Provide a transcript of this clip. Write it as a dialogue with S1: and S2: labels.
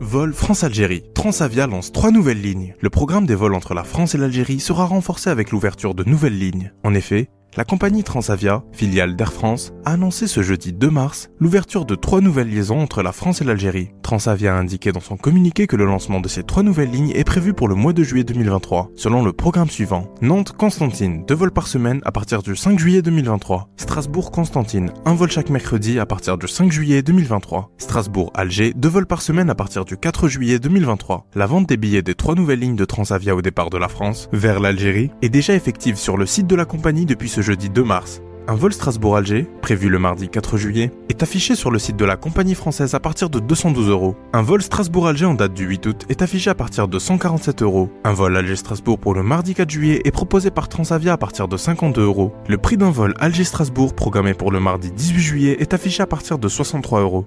S1: Vol France-Algérie. Transavia lance trois nouvelles lignes. Le programme des vols entre la France et l'Algérie sera renforcé avec l'ouverture de nouvelles lignes. En effet, la compagnie Transavia, filiale d'Air France, a annoncé ce jeudi 2 mars l'ouverture de trois nouvelles liaisons entre la France et l'Algérie. Transavia a indiqué dans son communiqué que le lancement de ces trois nouvelles lignes est prévu pour le mois de juillet 2023, selon le programme suivant. Nantes-Constantine, deux vols par semaine à partir du 5 juillet 2023. Strasbourg-Constantine, un vol chaque mercredi à partir du 5 juillet 2023. Strasbourg-Alger, deux vols par semaine à partir du 4 juillet 2023. La vente des billets des trois nouvelles lignes de Transavia au départ de la France, vers l'Algérie, est déjà effective sur le site de la compagnie depuis ce jeudi 2 mars. Un vol Strasbourg-Alger, prévu le mardi 4 juillet, affiché sur le site de la compagnie française à partir de 212 euros. Un vol Strasbourg-Alger en date du 8 août est affiché à partir de 147 euros. Un vol Alger-Strasbourg pour le mardi 4 juillet est proposé par Transavia à partir de 52 euros. Le prix d'un vol Alger-Strasbourg programmé pour le mardi 18 juillet est affiché à partir de 63 euros.